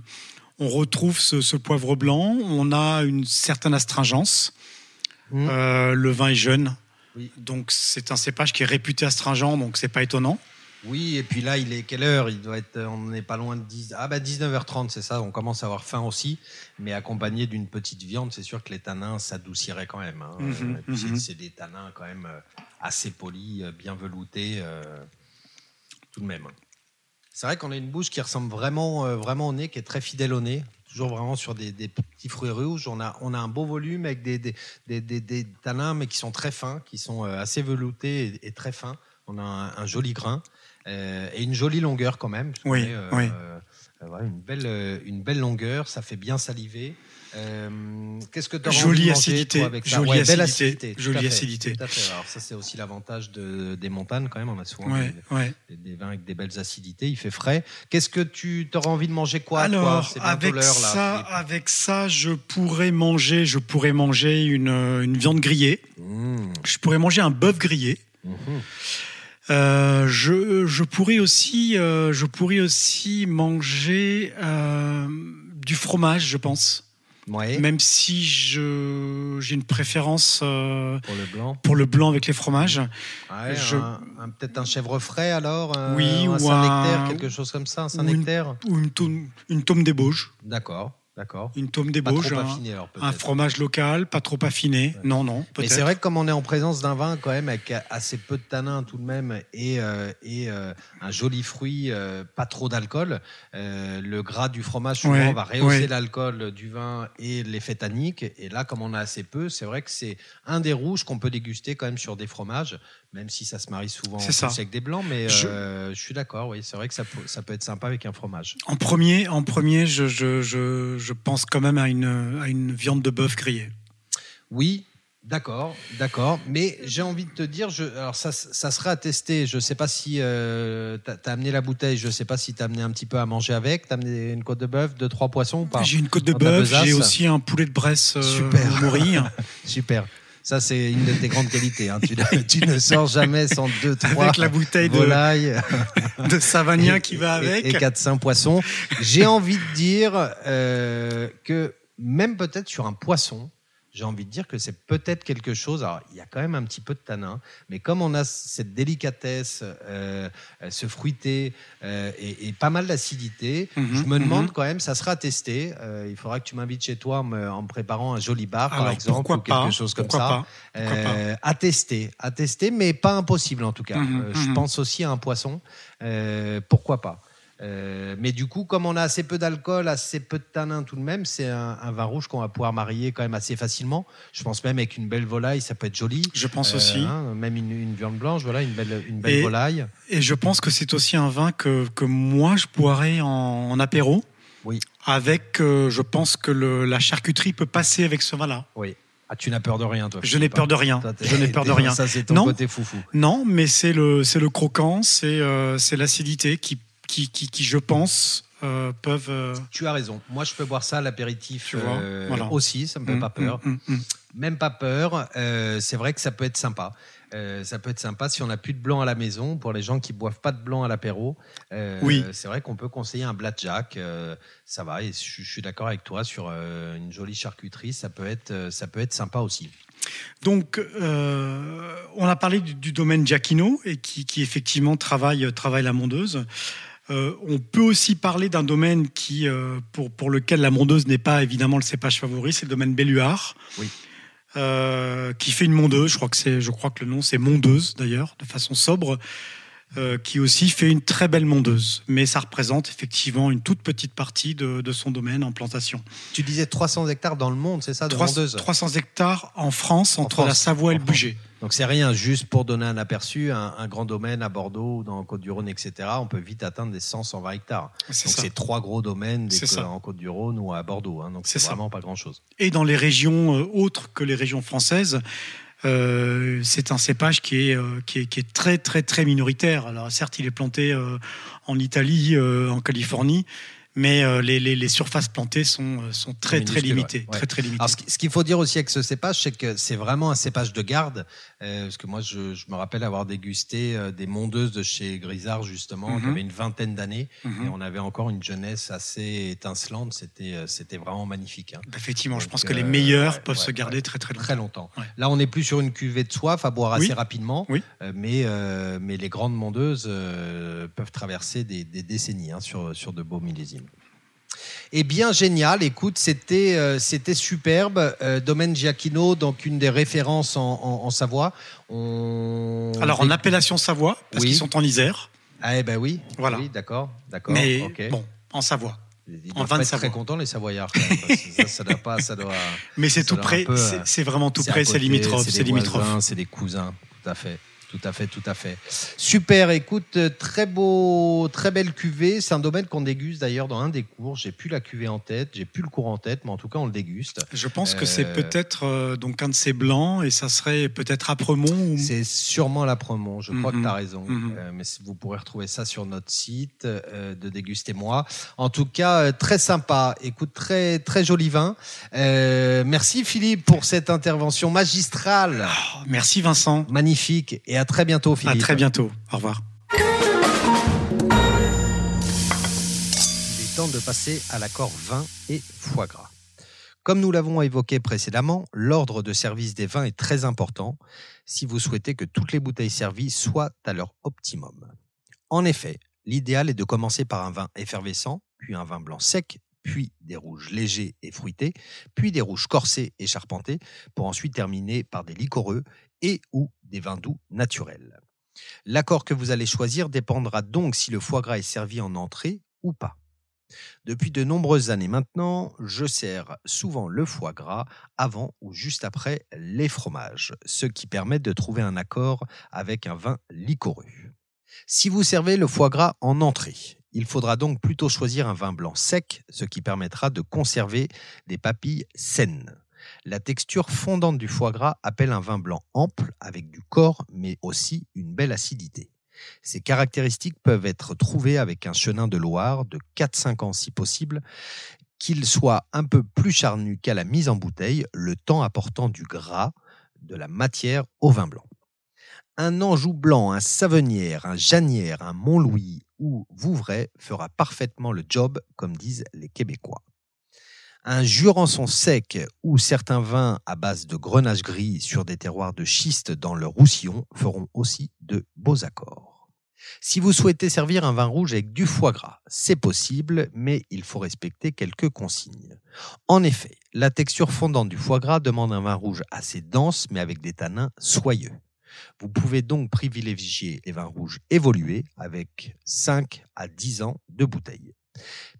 on retrouve ce, ce poivre blanc. On a une certaine astringence. Mm. Euh, le vin est jeune. Oui. Donc c'est un cépage qui est réputé astringent, donc c'est pas étonnant. Oui, et puis là, il est quelle heure? Il doit être, on n'est pas loin de 10. Ah bah 19h30, c'est ça. On commence à avoir faim aussi, mais accompagné d'une petite viande, c'est sûr que les tanins s'adouciraient quand même. hein. Mhm, Euh, c'est- mhm. C'est des tanins quand même euh, assez polis, euh, bien veloutés, euh, tout de même. C'est vrai qu'on a une bouche qui ressemble vraiment, euh, vraiment au nez, qui est très fidèle au nez. Toujours vraiment sur des, des petits fruits rouges. On a, on a un beau volume avec des, des, des, des- des tanins, mais qui sont très fins, qui sont assez veloutés et, et très fins. On a un, un joli grain et une jolie longueur quand même. Oui, euh, oui. euh, voilà, une, belle, euh, une belle longueur, ça fait bien saliver. Euh, Qu'est-ce que tu as Jolie manger, acidité, avec ça jolie Ouais, acidité, à jolie acidité. fait. Alors ça, c'est aussi l'avantage de, des montagnes quand même. On a souvent Ouais, des, ouais. des- des vins avec des belles acidités. Il fait frais. Qu'est-ce que tu auras envie de manger quoi Alors, bientôt avec là, ça, Philippe. avec ça, je pourrais manger, je pourrais manger une, euh, une viande grillée. Mmh, Je pourrais manger un bœuf grillé. mmh. Euh, je, je pourrais aussi, euh, je pourrais aussi manger euh, du fromage, je pense. Ouais, Même si je j'ai une préférence euh, pour le blanc. pour le blanc avec les fromages. Ouais, Je- un- un- Peut-être un chèvre frais alors un- Oui, un ou Saint-Nectaire, un- quelque chose comme ça, un ou une- Saint-Nectaire Ou une tome, une tome d'ébauche. D'accord, d'accord. Une tome d'ébauche. un- affiné alors Un fromage local, pas trop affiné. Ouais. Non, non, Mais c'est vrai que comme on est en présence d'un vin quand même avec assez peu de tanins tout de même et, euh, et euh, un joli fruit, euh, pas trop d'alcool, le gras du fromage souvent Ouais, va rehausser ouais. l'alcool du vin et l'effet tannique. Et là, comme on a assez peu, c'est vrai que c'est un des rouges qu'on peut déguster quand même sur des fromages, même si ça se marie souvent ça. avec des blancs. Mais Je- euh, je suis d'accord, oui, c'est vrai que ça peut, ça peut être sympa avec un fromage. En premier, en premier je, je, je, je pense quand même à une, à une viande de bœuf grillée. Oui, d'accord, d'accord. Mais j'ai envie de te dire, je, alors ça, ça serait à tester. Je ne sais pas si tu as, amené la bouteille, je ne sais pas si tu as amené un petit peu à manger avec. Tu as amené une côte de bœuf, deux, trois poissons ou pas? J'ai une côte de bœuf, j'ai aussi un poulet de Bresse euh, Super. mori. Super. Ça, c'est une de tes grandes qualités. hein. Tu, ne- tu ne sors jamais sans deux, trois avec la bouteille de, volailles de Savagnin qui va et- avec. Et, 4-5 poissons. J'ai envie de dire euh, que même peut-être sur un poisson, j'ai envie de dire que c'est peut-être quelque chose. Alors, il y a quand même un petit peu de tanin, mais comme on a cette délicatesse, euh, euh, ce fruité euh, et, et pas mal d'acidité, Mhm, je me mhm. demande quand même, ça sera à tester. Euh, il faudra que tu m'invites chez toi en me, en me préparant un joli bar, par exemple, ou quelque pas, chose comme ça. pas. Euh, à tester, à tester, mais pas impossible en tout cas. Mhm, Euh, Je mhm. pense aussi à un poisson. Euh, pourquoi pas Euh, mais du coup, comme on a assez peu d'alcool, assez peu de tanin tout de même, c'est un, un vin rouge qu'on va pouvoir marier quand même assez facilement. Je pense même avec une belle volaille, ça peut être joli. Je pense Euh, aussi. hein, même une, une viande blanche, voilà, une belle, une belle Et- volaille. Et je pense que c'est aussi un vin que, que moi je boirais en, en apéro. Oui. Avec, euh, je pense que le- la charcuterie peut passer avec ce vin-là. Oui. Ah, tu n'as peur de rien, toi. Je n'ai peur de rien. Toi, Je n'ai peur de rien. Ça, c'est ton Non. côté foufou. Non, mais c'est le, c'est le croquant, c'est euh, c'est l'acidité qui, qui, qui, qui, je pense, euh, peuvent. euh, Tu as raison. Moi, je peux boire ça à l'apéritif euh, voilà. aussi. Ça me fait mm, pas peur. mm, mm. Même pas peur. Euh, c'est vrai que ça peut être sympa. Ça peut être sympa si on n'a plus de blanc à la maison. Pour les gens qui boivent pas de blanc à l'apéro, Oui. c'est vrai qu'on peut conseiller un blackjack. Ça va. Et je, je suis d'accord avec toi sur une jolie charcuterie. Ça peut être, ça peut être sympa aussi. Donc, on a parlé du, du domaine Giacchino et qui, qui effectivement travaille, travaille la mondeuse. Euh, on peut aussi parler d'un domaine qui, euh, pour, pour lequel la mondeuse n'est pas évidemment le cépage favori, c'est le domaine Belluard. Oui. Euh, qui fait une mondeuse. Je crois que c'est, je crois que le nom c'est mondeuse d'ailleurs, de façon sobre. Euh, qui aussi fait une très belle mondeuse. Mais ça représente effectivement une toute petite partie de, de son domaine en plantation. Tu disais 300 hectares dans le monde, c'est ça, de 300, mondeuse 300 hectares en France, En entre France. la Savoie et le. Bugey. Donc c'est rien, juste pour donner un aperçu, un, un grand domaine à Bordeaux ou dans Côte-du-Rhône, etc. On peut vite atteindre des 100-120 hectares. Donc c'est trois gros domaines des en Côte-du-Rhône ou à Bordeaux. hein. donc C'est vraiment pas grand-chose. Et dans les régions euh, autres que les régions françaises, euh, c'est un cépage qui est, euh, qui, est, qui est très très très minoritaire. Alors certes, il est planté euh, en Italie, en Californie, mais euh, les, les- les surfaces plantées sont, euh, sont très très limitées. ouais. Ouais. Très très limitées. Alors, ce qui- qu'il faut dire aussi avec ce cépage, c'est que c'est vraiment un cépage de garde. euh, parce que moi, je, je me rappelle avoir dégusté euh, des mondeuses de chez Grisard, justement, qui Mhm. avaient une vingtaine d'années. Mhm. Et on avait encore une jeunesse assez étincelante. C'était euh, vraiment magnifique. hein. Effectivement, je pense que les meilleurs ouais, peuvent ouais, se garder ouais. très très longtemps. Très longtemps. Ouais. Là, on n'est plus sur une cuvée de soif à boire assez Oui. rapidement. Oui. Euh, mais, euh, mais les grandes mondeuses euh, peuvent traverser des, des décennies hein, sur, sur de beaux millésimes. Eh bien, génial. Écoute, c'était euh, c'était superbe. Euh, Domaine Giacchino, donc une des références en, en- en Savoie. On... Alors en appellation Savoie, parce Oui. qu'ils sont en Isère, Ah, eh ben oui. Voilà. Oui, d'accord. D'accord. mais bon, en Savoie. Ils en pas être très contents, les Savoyards. ça, ça doit pas. Ça doit... Mais c'est tout un près, c'est euh, vraiment tout près, c'est limitrophe, c'est limitrophe. C'est des cousins, tout à fait. Tout à fait, tout à fait. Super, écoute, euh, très beau, très belle cuvée. C'est un domaine qu'on déguste d'ailleurs dans un des cours. J'ai plus la cuvée en tête, j'ai plus le cours en tête, mais en tout cas on le déguste. Je pense que Euh, c'est peut-être euh, donc un de ces blancs et ça serait peut-être Apremont ou C'est sûrement la promo, je crois Mhm. que tu as raison. Mhm. Euh, mais vous pourrez retrouver ça sur notre site euh, de Déguster Moi. En tout cas, euh, très sympa. Écoute, très, très joli vin. Euh, merci Philippe pour cette intervention magistrale. Oh, merci Vincent. Magnifique. Et à très bientôt À très bientôt. Au revoir. Il est temps de passer à l'accord vin et foie gras. Comme nous l'avons évoqué précédemment, l'ordre de service des vins est très important si vous souhaitez que toutes les bouteilles servies soient à leur optimum. En effet, l'idéal est de commencer par un vin effervescent, puis un vin blanc sec, puis des rouges légers et fruités, puis des rouges corsés et charpentés, pour ensuite terminer par des liquoreux et ou des vins doux naturels. L'accord que vous allez choisir dépendra donc si le foie gras est servi en entrée ou pas. Depuis de nombreuses années maintenant, je sers souvent le foie gras avant ou juste après les fromages, ce qui permet de trouver un accord avec un vin liquoreux. Si vous servez le foie gras en entrée, il faudra donc plutôt choisir un vin blanc sec, ce qui permettra de conserver des papilles saines. La texture fondante du foie gras appelle un vin blanc ample avec du corps mais aussi une belle acidité. Ces caractéristiques peuvent être trouvées avec un chenin de Loire de 4-5 ans si possible, qu'il soit un peu plus charnu qu'à la mise en bouteille, le temps apportant du gras, de la matière au vin blanc. Un Anjou blanc, un Savenière, un Janière, un Montlouis ou Vouvray fera parfaitement le job, comme disent les Québécois. Un Jurançon sec ou certains vins à base de grenache gris sur des terroirs de schiste dans le Roussillon feront aussi de beaux accords. Si vous souhaitez servir un vin rouge avec du foie gras, c'est possible, mais il faut respecter quelques consignes. En effet, la texture fondante du foie gras demande un vin rouge assez dense, mais avec des tanins soyeux. Vous pouvez donc privilégier les vins rouges évolués avec 5 à 10 ans de bouteille.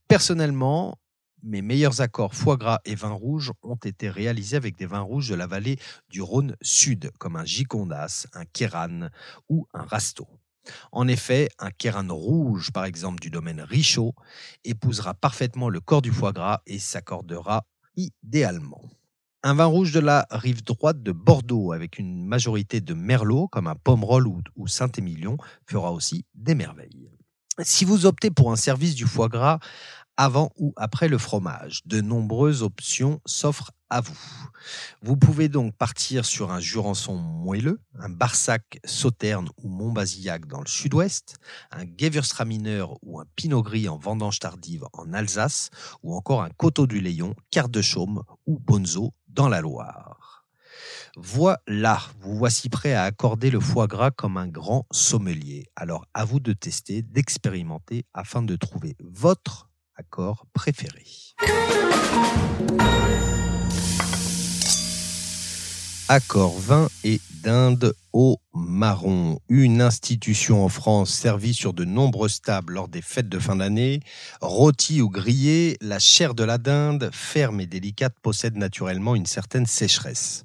Personnellement, mes meilleurs accords foie gras et vin rouge ont été réalisés avec des vins rouges de la vallée du Rhône Sud, comme un Gicondas, un Kéran ou un Rasto. En effet, un Kéran rouge, par exemple du domaine Richaud, épousera parfaitement le corps du foie gras et s'accordera idéalement. Un vin rouge de la rive droite de Bordeaux avec une majorité de merlot comme un Pomerol ou, Saint-Émilion fera aussi des merveilles. Si vous optez pour un service du foie gras avant ou après le fromage, de nombreuses options s'offrent à vous. Vous pouvez donc partir sur un Jurançon moelleux, un Barsac Sauterne ou Montbazillac dans le sud-ouest, un Gewürztraminer ou un Pinot Gris en vendange tardive en Alsace, ou encore un Coteau du Léon, Carte de Chaume ou Bonzo dans la Loire. Voilà, vous voici prêt à accorder le foie gras comme un grand sommelier. Alors à vous de tester, d'expérimenter afin de trouver votre accord préféré. Accord vin et dinde au marron. Une institution en France servie sur de nombreuses tables lors des fêtes de fin d'année. Rôti ou grillé, la chair de la dinde, ferme et délicate, possède naturellement une certaine sécheresse.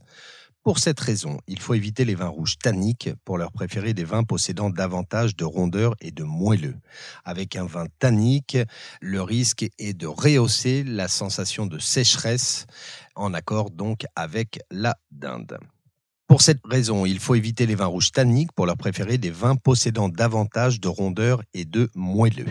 Pour cette raison, il faut éviter les vins rouges tanniques pour leur préférer des vins possédant davantage de rondeur et de moelleux. Avec un vin tannique, le risque est de rehausser la sensation de sécheresse en accord donc avec la dinde. Pour cette raison, il faut éviter les vins rouges tanniques pour leur préférer des vins possédant davantage de rondeur et de moelleux.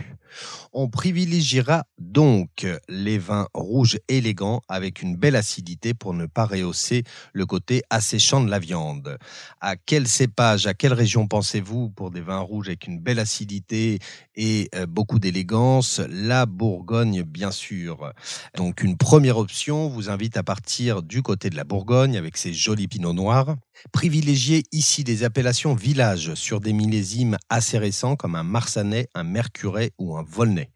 On privilégiera donc les vins rouges élégants avec une belle acidité pour ne pas rehausser le côté asséchant de la viande. À quel cépage, à quelle région pensez-vous pour des vins rouges avec une belle acidité et euh, beaucoup d'élégance? La Bourgogne, bien sûr. Donc une première option vous invite à partir du côté de la Bourgogne avec ses jolis pinots noirs. Privilégiez ici des appellations villages sur des millésimes assez récents comme un Marsanais, un Mercuret ou un Volnay.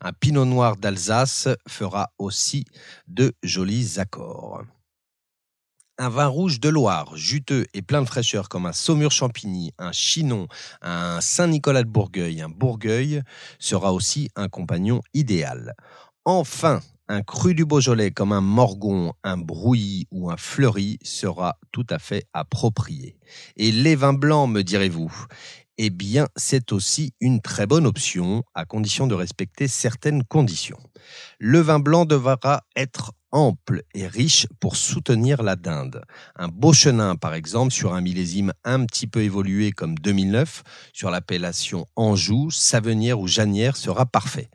Un Pinot Noir d'Alsace fera aussi de jolis accords. Un vin rouge de Loire, juteux et plein de fraîcheur comme un Saumur Champigny, un Chinon, un Saint-Nicolas de Bourgueil, un Bourgueil sera aussi un compagnon idéal. Enfin, un cru du Beaujolais comme un Morgon, un Brouilly ou un Fleury sera tout à fait approprié. Et les vins blancs, me direz-vous? Eh bien, c'est aussi une très bonne option, à condition de respecter certaines conditions. Le vin blanc devra être ample et riche pour soutenir la dinde. Un beau chenin, par exemple, sur un millésime un petit peu évolué comme 2009, sur l'appellation Anjou, Savenière ou Janière, sera parfait.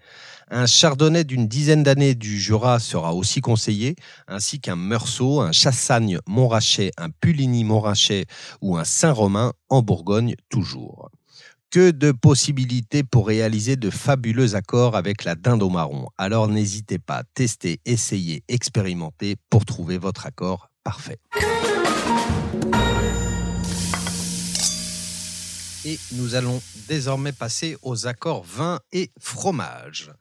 Un chardonnay d'une dizaine d'années du Jura sera aussi conseillé, ainsi qu'un Meursault, un Chassagne Montrachet, un Puligny Montrachet ou un Saint-Romain en Bourgogne toujours. Que de possibilités pour réaliser de fabuleux accords avec la dinde au marron. Alors n'hésitez pas, testez, essayez, expérimentez pour trouver votre accord parfait. Et nous allons désormais passer aux accords vin et fromage.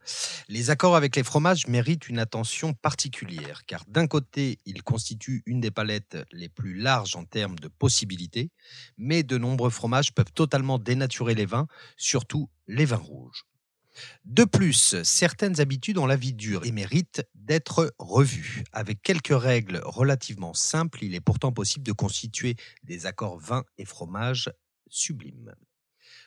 Les accords avec les fromages méritent une attention particulière, car d'un côté, ils constituent une des palettes les plus larges en termes de possibilités, mais de nombreux fromages peuvent totalement dénaturer les vins, surtout les vins rouges. De plus, certaines habitudes ont la vie dure et méritent d'être revues. Avec quelques règles relativement simples, il est pourtant possible de constituer des accords vin et fromage sublime.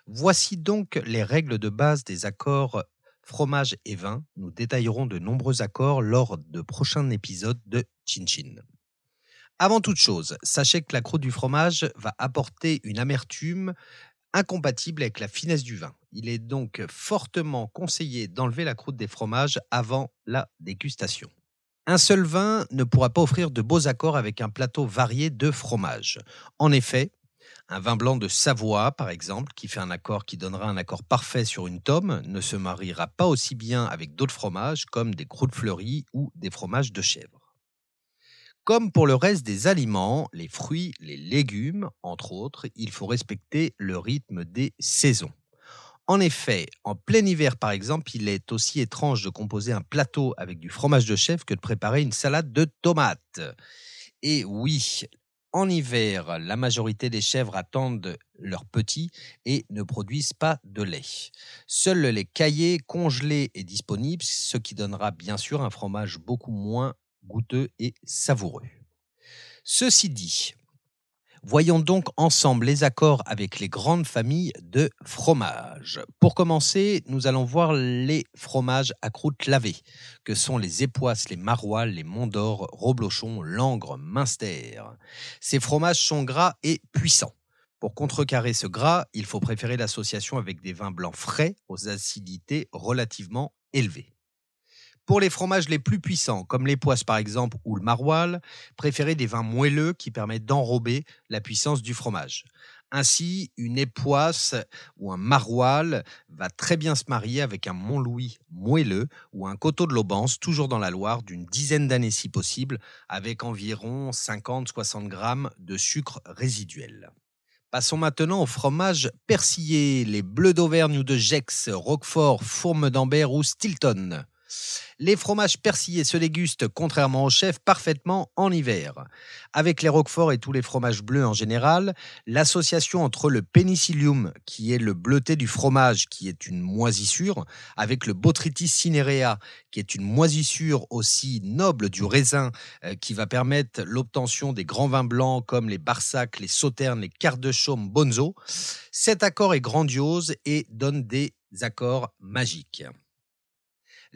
Voici donc les règles de base des accords fromage et vin. Nous détaillerons de nombreux accords lors de prochains épisodes de Chin Chin. Avant toute chose, sachez que la croûte du fromage va apporter une amertume incompatible avec la finesse du vin. Il est donc fortement conseillé d'enlever la croûte des fromages avant la dégustation. Un seul vin ne pourra pas offrir de beaux accords avec un plateau varié de fromages. En effet, un vin blanc de Savoie, par exemple, qui fait un accord qui donnera un accord parfait sur une tome, ne se mariera pas aussi bien avec d'autres fromages comme des croûtes fleuries ou des fromages de chèvre. Comme pour le reste des aliments, les fruits, les légumes, entre autres, il faut respecter le rythme des saisons. En effet, en plein hiver par exemple, il est aussi étrange de composer un plateau avec du fromage de chèvre que de préparer une salade de tomates. Et oui, en hiver, la majorité des chèvres attendent leurs petits et ne produisent pas de lait. Seul le lait caillé congelé est disponible, ce qui donnera bien sûr un fromage beaucoup moins goûteux et savoureux. Ceci dit, Voyons donc ensemble les accords avec les grandes familles de fromages. Pour commencer, nous allons voir les fromages à croûte lavée, que sont les époisses, les maroilles, les mondors, roblochon, langres, minster. Ces fromages sont gras et puissants. Pour contrecarrer ce gras, il faut préférer l'association avec des vins blancs frais aux acidités relativement élevées. Pour les fromages les plus puissants, comme les poisses par exemple ou le maroilles, préférez des vins moelleux qui permettent d'enrober la puissance du fromage. Ainsi, une époisse ou un maroilles va très bien se marier avec un Montlouis moelleux ou un coteau de l'Aubance, toujours dans la Loire, d'une dizaine d'années si possible, avec environ 50-60 grammes de sucre résiduel. Passons maintenant au fromage persillé, les bleus d'Auvergne ou de Gex, Roquefort, Fourme d'Ambert ou Stilton. Les fromages persillés se dégustent, contrairement au chef, parfaitement en hiver. Avec les roquefort et tous les fromages bleus en général, l'association entre le pénicillium, qui est le bleuté du fromage, qui est une moisissure, avec le botrytis cinerea, qui est une moisissure aussi noble du raisin, euh, qui va permettre l'obtention des grands vins blancs comme les Barsac, les Sauternes, les Cartes de Chaume, Bonzo. Cet accord est grandiose et donne des accords magiques.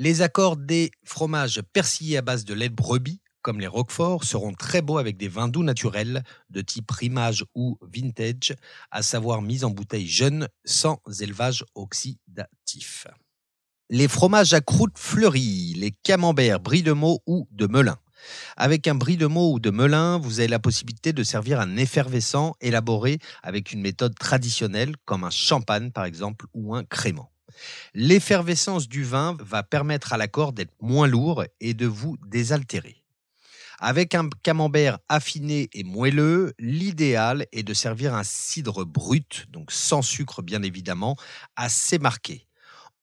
Les accords des fromages persillés à base de lait brebis, comme les Roquefort, seront très beaux avec des vins doux naturels de type primage ou vintage, à savoir mis en bouteille jeune sans élevage oxydatif. Les fromages à croûte fleurie, les camemberts brie de Meaux ou de Melun. Avec un brie de Meaux ou de Melun, vous avez la possibilité de servir un effervescent élaboré avec une méthode traditionnelle comme un champagne par exemple ou un crément. L'effervescence du vin va permettre à l'accord d'être moins lourd et de vous désaltérer. Avec un camembert affiné et moelleux, l'idéal est de servir un cidre brut, donc sans sucre bien évidemment, assez marqué.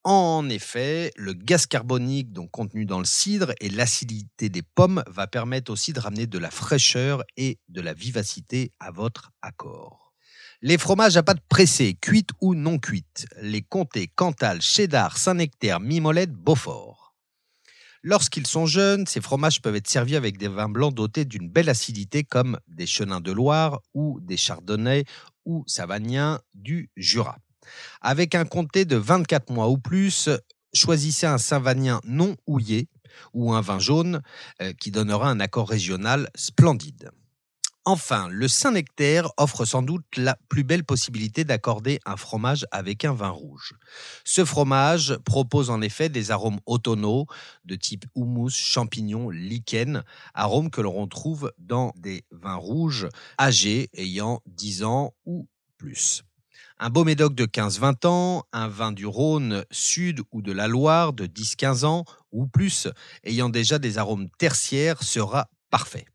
En effet, le gaz carbonique contenu dans le cidre et l'acidité des pommes va permettre aussi de ramener de la fraîcheur et de la vivacité à votre accord. Les fromages à pâte pressée, cuite ou non cuite. Les comtés, Cantal, Cheddar, Saint-Nectaire, Mimolette, Beaufort. Lorsqu'ils sont jeunes, ces fromages peuvent être servis avec des vins blancs dotés d'une belle acidité comme des chenins de Loire ou des chardonnays ou savagniens du Jura. Avec un comté de 24 mois ou plus, choisissez un savagnin non houillé ou un vin jaune euh, qui donnera un accord régional splendide. Enfin, le Saint-Nectaire offre sans doute la plus belle possibilité d'accorder un fromage avec un vin rouge. Ce fromage propose en effet des arômes automnaux de type houmous, champignons, lichen, arômes que l'on retrouve dans des vins rouges âgés ayant 10 ans ou plus. Un beau médoc de 15-20 ans, un vin du Rhône sud ou de la Loire de 10-15 ans ou plus, ayant déjà des arômes tertiaires, sera parfait.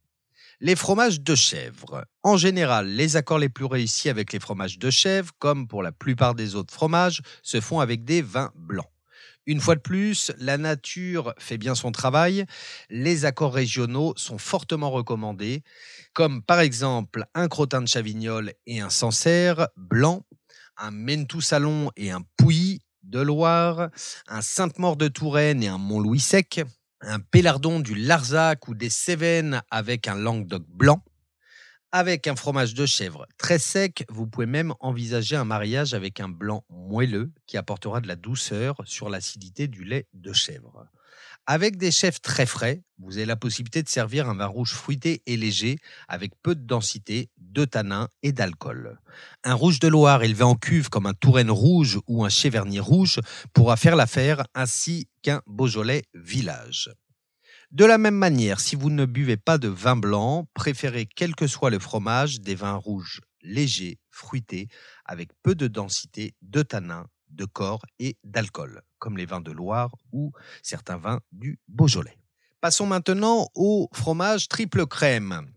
Les fromages de chèvre. En général, les accords les plus réussis avec les fromages de chèvre, comme pour la plupart des autres fromages, se font avec des vins blancs. Une fois de plus, la nature fait bien son travail. Les accords régionaux sont fortement recommandés, comme par exemple un crottin de Chavignol et un Sancerre blanc, un Mentou Salon et un Pouilly de Loire, un Sainte-Maure de Touraine et un Mont-Louis sec, un pélardon du Larzac ou des Cévennes avec un Languedoc blanc. Avec un fromage de chèvre très sec, vous pouvez même envisager un mariage avec un blanc moelleux qui apportera de la douceur sur l'acidité du lait de chèvre. Avec des chefs très frais, vous avez la possibilité de servir un vin rouge fruité et léger avec peu de densité, de tanin et d'alcool. Un rouge de Loire élevé en cuve comme un Touraine rouge ou un Cheverny rouge pourra faire l'affaire ainsi qu'un Beaujolais village. De la même manière, si vous ne buvez pas de vin blanc, préférez quel que soit le fromage des vins rouges légers, fruités, avec peu de densité, de tanin, de corps et d'alcool, comme les vins de Loire ou certains vins du Beaujolais. Passons maintenant au fromage triple crème.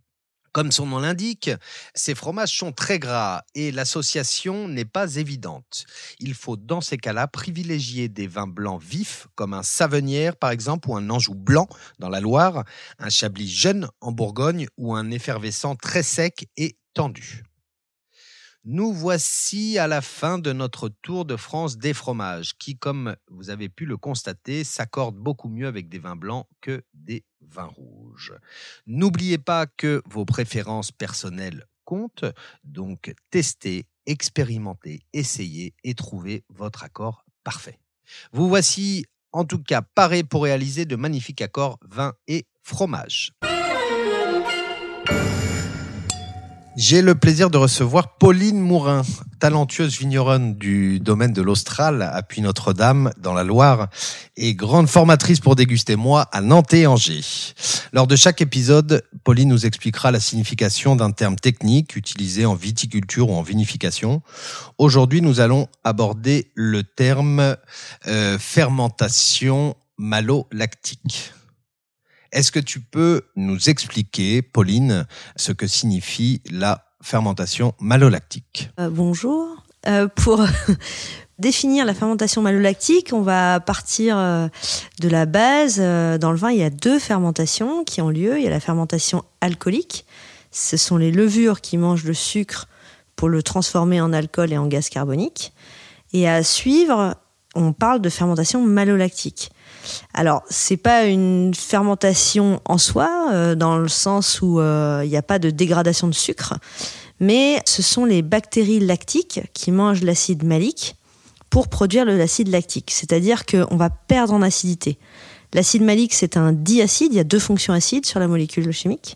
Comme son nom l'indique, ces fromages sont très gras et l'association n'est pas évidente. Il faut dans ces cas-là privilégier des vins blancs vifs comme un Savenière par exemple ou un Anjou blanc dans la Loire, un Chablis jeune en Bourgogne ou un effervescent très sec et tendu. Nous voici à la fin de notre tour de France des fromages, qui, comme vous avez pu le constater, s'accordent beaucoup mieux avec des vins blancs que des vins rouges. N'oubliez pas que vos préférences personnelles comptent, donc testez, expérimentez, essayez et trouvez votre accord parfait. Vous voici en tout cas paré pour réaliser de magnifiques accords vin et fromage. J'ai le plaisir de recevoir Pauline Mourin, talentueuse vigneronne du domaine de l'Austral à Puy-Notre-Dame dans la Loire et grande formatrice pour déguster moi à Nantes et Angers. Lors de chaque épisode, Pauline nous expliquera la signification d'un terme technique utilisé en viticulture ou en vinification. Aujourd'hui, nous allons aborder le terme euh, fermentation malolactique. Est-ce que tu peux nous expliquer, Pauline, ce que signifie la fermentation malolactique? Euh, Bonjour. Euh, pour définir la fermentation malolactique, on va partir euh, de la base. Dans le vin, il y a deux fermentations qui ont lieu. Il y a la fermentation alcoolique. Ce sont les levures qui mangent le sucre pour le transformer en alcool et en gaz carbonique. Et à suivre, on parle de fermentation malolactique. Alors, c'est pas une fermentation en soi, euh, dans le sens où il n'y a pas de dégradation de sucre, mais ce sont les bactéries lactiques qui mangent l'acide malique pour produire l'acide lactique. C'est-à-dire qu'on va perdre en acidité. L'acide malique, c'est un diacide, il y a deux fonctions acides sur la molécule chimique.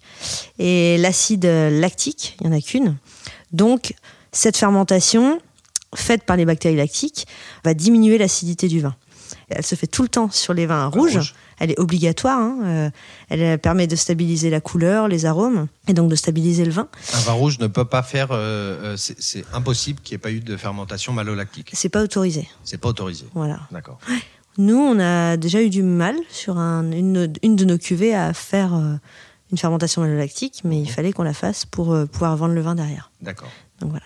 Et l'acide lactique, il n'y en a qu'une. Donc, cette fermentation, faite par les bactéries lactiques, va diminuer l'acidité du vin. Elle se fait tout le temps sur les vins rouges. Elle est obligatoire. Hein. Euh, elle permet de stabiliser la couleur, les arômes, et donc de stabiliser le vin. Un vin rouge ne peut pas faire. Euh, euh, c'est impossible qu'il n'y ait pas eu de fermentation malolactique. C'est pas autorisé. C'est pas autorisé. Voilà. D'accord. Nous, on a déjà eu du mal sur une, une, de nos cuvées à faire une fermentation malolactique, mais il mhm. fallait qu'on la fasse pour pouvoir vendre le vin derrière. D'accord. Donc voilà.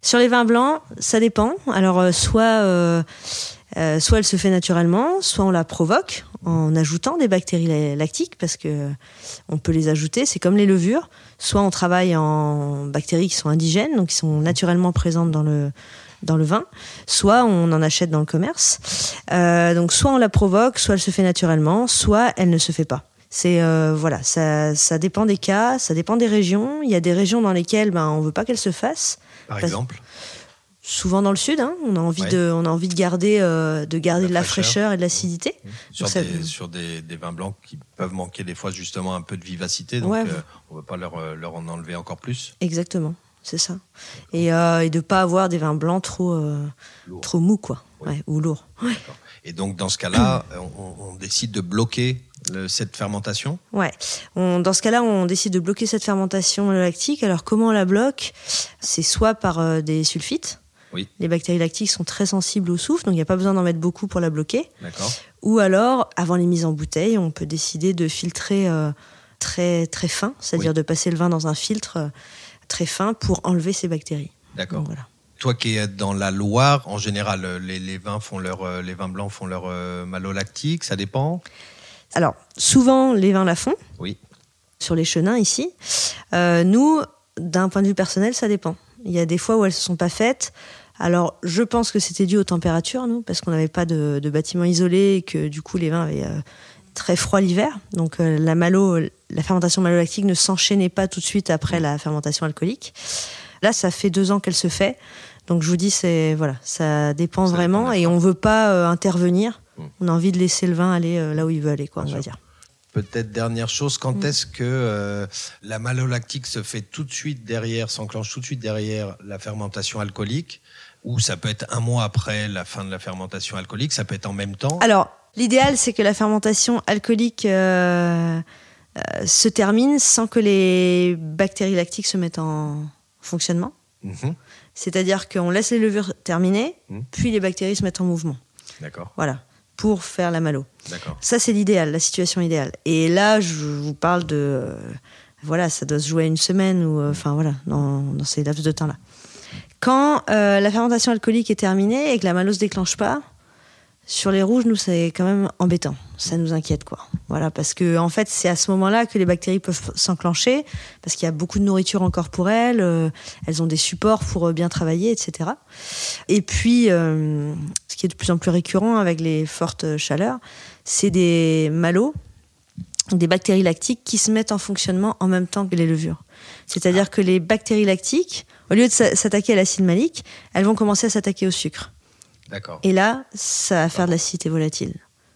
Sur les vins blancs, ça dépend. Alors, soit euh, soit elle se fait naturellement, soit on la provoque en ajoutant des bactéries lactiques parce que on peut les ajouter. C'est comme les levures. Soit on travaille en bactéries qui sont indigènes, donc qui sont naturellement présentes dans le dans le vin, soit on en achète dans le commerce. Euh, donc soit on la provoque, soit elle se fait naturellement, soit elle ne se fait pas. C'est euh, voilà, ça, ça dépend des cas, ça dépend des régions. Il y a des régions dans lesquelles ben on veut pas qu'elle se fasse. Par exemple? Souvent dans le sud. Hein. On a envie de, on a envie de garder, euh, de garder de la fraîcheur et de l'acidité. Mmh. Sur, des, sur des, vins blancs qui peuvent manquer des fois justement un peu de vivacité, donc euh, on ne veut pas leur, euh, leur, en enlever encore plus. Exactement, c'est ça. Et, et de pas avoir des vins blancs trop, trop mous, quoi, ou lourds. Et donc dans ce cas-là, on, décide de bloquer cette fermentation? Ouais. dans ce cas-là, on décide de bloquer cette fermentation lactique. Alors comment on la bloque? C'est soit par des sulfites, les bactéries lactiques sont très sensibles au soufre, donc il n'y a pas besoin d'en mettre beaucoup pour la bloquer. Ou alors, avant les mises en bouteille, on peut décider de filtrer euh, très, très fin, c'est-à-dire de passer le vin dans un filtre euh, très fin pour enlever ces bactéries. D'accord. Toi qui es dans la Loire, en général, euh, les, vins font leur, les vins blancs font leur malolactique, ça dépend? Alors, souvent, les vins la font. Oui. Sur les chenins ici. nous, d'un point de vue personnel, ça dépend. Il y a des fois où elles ne se sont pas faites. Alors, je pense que c'était dû aux températures, nous, parce qu'on n'avait pas de, bâtiment isolé et que du coup, les vins avaient euh, très froid l'hiver. Donc, euh, la malo, la fermentation malolactique ne s'enchaînait pas tout de suite après la fermentation alcoolique. Là, ça fait deux ans qu'elle se fait. Donc, je vous dis, c'est voilà, ça dépend vraiment et on veut pas euh, intervenir. Mmh. On a envie de laisser le vin aller là où il veut aller, quoi, on va dire. Peut-être dernière chose, quand mmh. est-ce que la malolactique se fait tout de suite derrière, s'enclenche tout de suite derrière la fermentation alcoolique ou ça peut être un mois après la fin de la fermentation alcoolique, ça peut être en même temps Alors, l'idéal, c'est que la fermentation alcoolique euh, euh, se termine sans que les bactéries lactiques se mettent en fonctionnement. Mhm. C'est-à-dire qu'on laisse les levures terminer, mhm. puis les bactéries se mettent en mouvement. D'accord. Voilà, pour faire la malo. D'accord. Ça, c'est l'idéal, la situation idéale. Et là, je vous parle de... voilà, ça doit se jouer une semaine, ou enfin voilà, dans, dans ces laps de temps-là. Quand euh, la fermentation alcoolique est terminée et que la malo se déclenche pas, sur les rouges, nous, c'est quand même embêtant. Ça nous inquiète, quoi. Voilà, parce que en fait, c'est à ce moment-là que les bactéries peuvent s'enclencher, parce qu'il y a beaucoup de nourriture encore pour elles. Euh, elles ont des supports pour euh, bien travailler, etc. Et puis, ce qui est de plus en plus récurrent avec les fortes chaleurs, c'est des malos, des bactéries lactiques qui se mettent en fonctionnement en même temps que les levures. C'est-à-dire que les bactéries lactiques au lieu de s'attaquer à l'acide malique, elles vont commencer à s'attaquer au sucre. D'accord. Et là, ça va faire de l'acidité volatile.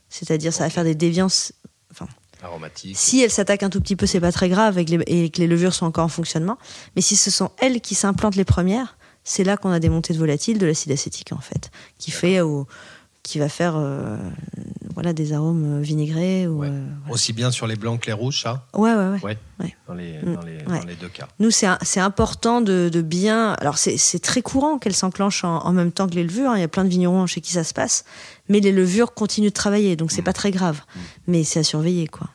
C'est-à-dire, ça va faire des déviances. Enfin, aromatiques. Si elles s'attaquent un tout petit peu, c'est pas très grave et que, les, levures sont encore en fonctionnement. Mais si ce sont elles qui s'implantent les premières, c'est là qu'on a des montées de volatile, de l'acide acétique en fait, qui fait au, qui va faire euh, voilà, des arômes vinaigrés. Ou, euh, Aussi bien sur les blancs que les rouges, ça? Ouais, ouais, ouais. ouais. Dans, les, mm. dans, les, dans, les, deux cas. Nous, c'est important de, de, bien. Alors, c'est très courant qu'elles s'enclenchent en, même temps que les levures. Hein. Il y a plein de vignerons chez qui ça se passe. Mais les levures continuent de travailler, donc c'est mm. pas très grave. Mm. Mais c'est à surveiller, quoi.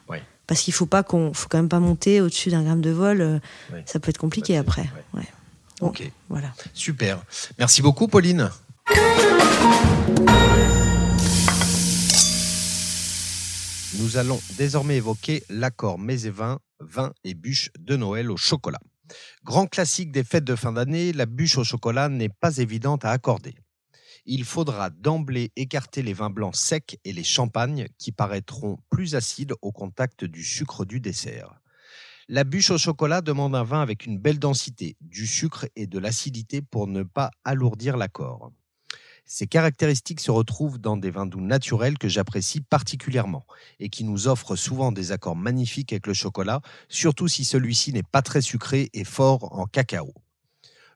Parce qu'il faut pas qu'on, faut quand même pas monter au-dessus d'un gramme de vol. Euh, ça peut être compliqué après. Ok, Voilà. super. Merci beaucoup, Pauline. Nous allons désormais évoquer l'accord mets et vin, vin et bûche de Noël au chocolat. Grand classique des fêtes de fin d'année, la bûche au chocolat n'est pas évidente à accorder. Il faudra d'emblée écarter les vins blancs secs et les champagnes qui paraîtront plus acides au contact du sucre du dessert. La bûche au chocolat demande un vin avec une belle densité, du sucre et de l'acidité pour ne pas alourdir l'accord. Ces caractéristiques se retrouvent dans des vins doux naturels que j'apprécie particulièrement et qui nous offrent souvent des accords magnifiques avec le chocolat, surtout si celui-ci n'est pas très sucré et fort en cacao.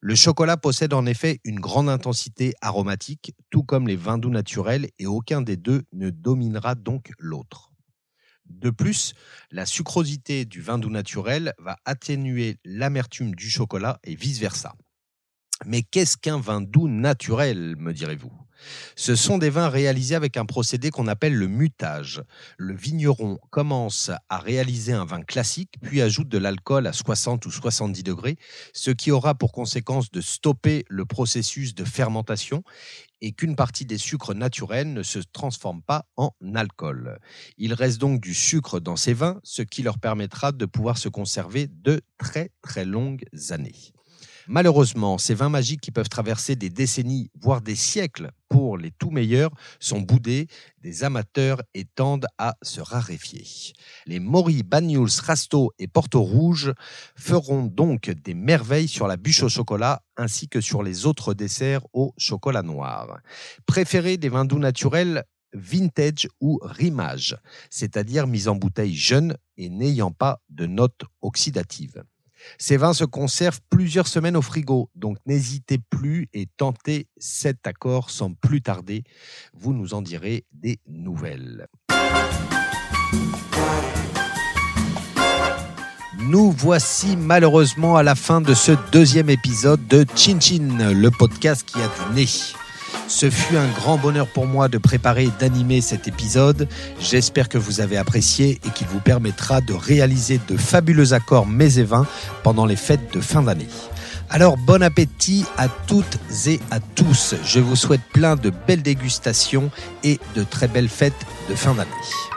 Le chocolat possède en effet une grande intensité aromatique, tout comme les vins doux naturels, et aucun des deux ne dominera donc l'autre. De plus, la sucrosité du vin doux naturel va atténuer l'amertume du chocolat et vice-versa. Mais qu'est-ce qu'un vin doux naturel, me direz-vous? Ce sont des vins réalisés avec un procédé qu'on appelle le mutage. Le vigneron commence à réaliser un vin classique, puis ajoute de l'alcool à 60 ou 70 degrés, ce qui aura pour conséquence de stopper le processus de fermentation et qu'une partie des sucres naturels ne se transforme pas en alcool. Il reste donc du sucre dans ces vins, ce qui leur permettra de pouvoir se conserver de très très longues années. Malheureusement, ces vins magiques qui peuvent traverser des décennies, voire des siècles pour les tout meilleurs, sont boudés des amateurs et tendent à se raréfier. Les Mori, Banyuls, Rasto et Porto Rouge feront donc des merveilles sur la bûche au chocolat ainsi que sur les autres desserts au chocolat noir. Préférez des vins doux naturels vintage ou rimage, c'est-à-dire mis en bouteille jeune et n'ayant pas de notes oxydatives. Ces vins se conservent plusieurs semaines au frigo, donc n'hésitez plus et tentez cet accord sans plus tarder. Vous nous en direz des nouvelles. Nous voici malheureusement à la fin de ce deuxième épisode de Chin Chin, le podcast qui a du nez. Ce fut un grand bonheur pour moi de préparer et d'animer cet épisode. J'espère que vous avez apprécié et qu'il vous permettra de réaliser de fabuleux accords mets et vins pendant les fêtes de fin d'année. Alors bon appétit à toutes et à tous. Je vous souhaite plein de belles dégustations et de très belles fêtes de fin d'année.